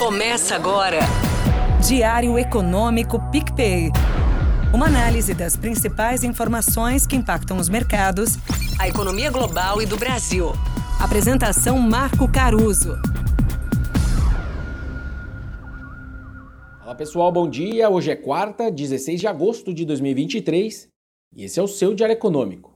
Começa agora. Diário Econômico PicPay. Uma análise das principais informações que impactam os mercados, a economia global e do Brasil. Apresentação Marco Caruso. Olá pessoal, bom dia. Hoje é quarta, 16 de agosto de 2023 e esse é o seu Diário Econômico.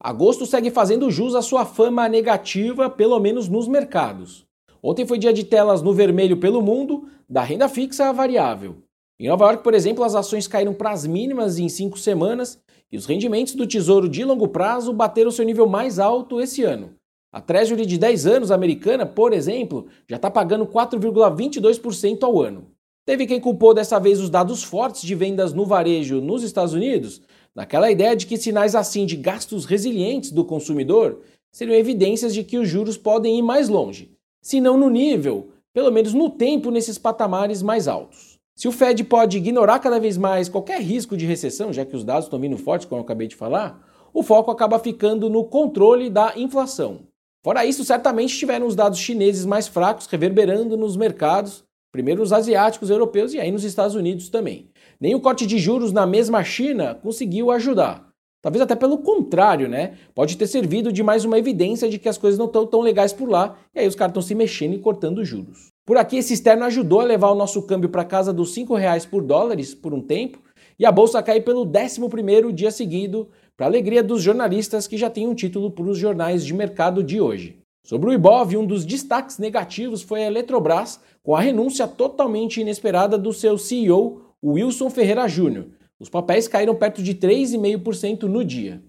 Agosto segue fazendo jus à sua fama negativa, pelo menos nos mercados. Ontem foi dia de telas no vermelho pelo mundo, da renda fixa à variável. Em Nova York, por exemplo, as ações caíram para as mínimas em cinco semanas e os rendimentos do tesouro de longo prazo bateram seu nível mais alto esse ano. A Treasury de 10 anos americana, por exemplo, já está pagando 4,22% ao ano. Teve quem culpou dessa vez os dados fortes de vendas no varejo nos Estados Unidos, naquela ideia de que sinais assim de gastos resilientes do consumidor seriam evidências de que os juros podem ir mais longe se não no nível, pelo menos no tempo nesses patamares mais altos. Se o Fed pode ignorar cada vez mais qualquer risco de recessão, já que os dados estão vindo fortes, como eu acabei de falar, o foco acaba ficando no controle da inflação. Fora isso, certamente tiveram os dados chineses mais fracos reverberando nos mercados, primeiro os asiáticos, europeus e aí nos Estados Unidos também. Nem o corte de juros na mesma China conseguiu ajudar. Talvez até pelo contrário, né? Pode ter servido de mais uma evidência de que as coisas não estão tão legais por lá, e aí os caras estão se mexendo e cortando juros. Por aqui, esse externo ajudou a levar o nosso câmbio para casa dos R$ reais por dólares por um tempo, e a bolsa cai pelo 11 dia seguido, para alegria dos jornalistas que já têm um título para os jornais de mercado de hoje. Sobre o Ibov, um dos destaques negativos foi a Eletrobras, com a renúncia totalmente inesperada do seu CEO, Wilson Ferreira Júnior, os papéis caíram perto de 3,5% no dia.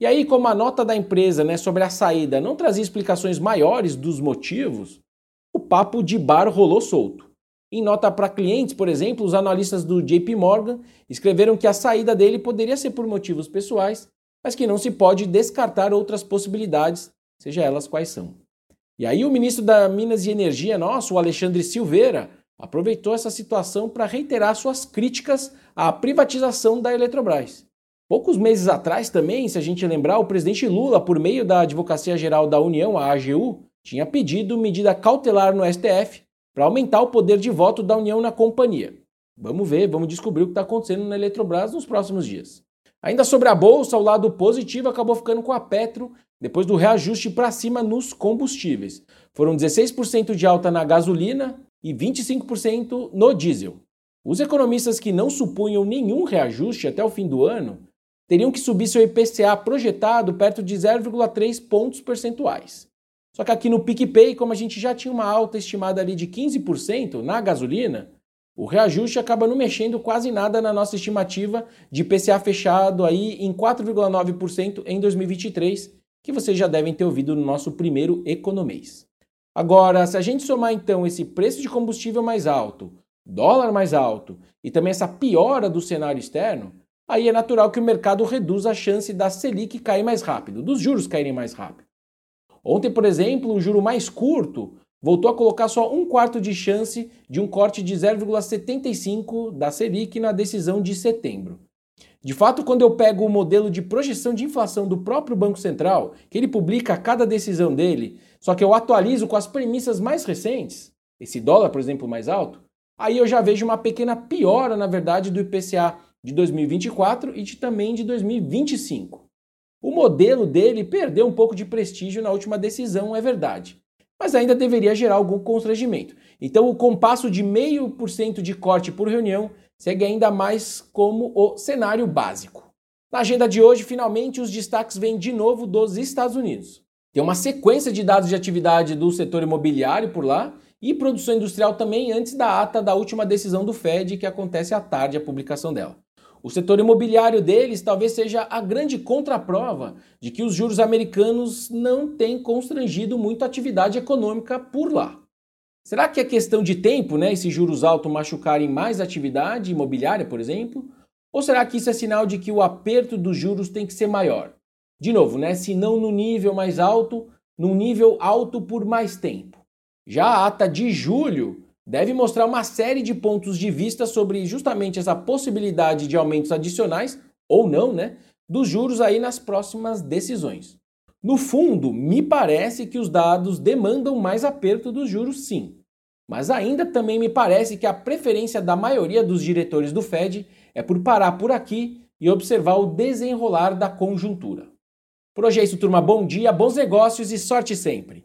E aí, como a nota da empresa né, sobre a saída não trazia explicações maiores dos motivos, o papo de bar rolou solto. Em nota para clientes, por exemplo, os analistas do JP Morgan escreveram que a saída dele poderia ser por motivos pessoais, mas que não se pode descartar outras possibilidades, seja elas quais são. E aí o ministro da Minas e Energia nosso, o Alexandre Silveira, aproveitou essa situação para reiterar suas críticas à privatização da Eletrobras. Poucos meses atrás também, se a gente lembrar, o presidente Lula, por meio da Advocacia Geral da União, a AGU, tinha pedido medida cautelar no STF para aumentar o poder de voto da União na companhia. Vamos ver, vamos descobrir o que está acontecendo na Eletrobras nos próximos dias. Ainda sobre a bolsa, o lado positivo acabou ficando com a Petro depois do reajuste para cima nos combustíveis. Foram 16% de alta na gasolina, e 25% no diesel. Os economistas que não supunham nenhum reajuste até o fim do ano teriam que subir seu IPCA projetado perto de 0,3 pontos percentuais. Só que aqui no PicPay, como a gente já tinha uma alta estimada ali de 15% na gasolina, o reajuste acaba não mexendo quase nada na nossa estimativa de IPCA fechado aí em 4,9% em 2023, que vocês já devem ter ouvido no nosso primeiro Economês. Agora, se a gente somar então esse preço de combustível mais alto, dólar mais alto e também essa piora do cenário externo, aí é natural que o mercado reduza a chance da Selic cair mais rápido, dos juros caírem mais rápido. Ontem, por exemplo, o juro mais curto voltou a colocar só um quarto de chance de um corte de 0,75 da Selic na decisão de setembro. De fato, quando eu pego o modelo de projeção de inflação do próprio Banco Central, que ele publica a cada decisão dele, só que eu atualizo com as premissas mais recentes, esse dólar, por exemplo, mais alto, aí eu já vejo uma pequena piora, na verdade, do IPCA de 2024 e de, também de 2025. O modelo dele perdeu um pouco de prestígio na última decisão, é verdade, mas ainda deveria gerar algum constrangimento. Então, o compasso de 0,5% de corte por reunião segue ainda mais como o cenário básico. Na agenda de hoje, finalmente, os destaques vêm de novo dos Estados Unidos. Tem uma sequência de dados de atividade do setor imobiliário por lá e produção industrial também antes da ata da última decisão do Fed, que acontece à tarde a publicação dela. O setor imobiliário deles talvez seja a grande contraprova de que os juros americanos não têm constrangido muito a atividade econômica por lá. Será que é questão de tempo, né, esses juros altos machucarem mais atividade imobiliária, por exemplo? Ou será que isso é sinal de que o aperto dos juros tem que ser maior? De novo, né, se não no nível mais alto, num nível alto por mais tempo. Já a ata de julho deve mostrar uma série de pontos de vista sobre justamente essa possibilidade de aumentos adicionais ou não, né, dos juros aí nas próximas decisões. No fundo, me parece que os dados demandam mais aperto dos juros, sim. Mas ainda também me parece que a preferência da maioria dos diretores do Fed é por parar por aqui e observar o desenrolar da conjuntura. Por hoje é isso, turma. Bom dia, bons negócios e sorte sempre.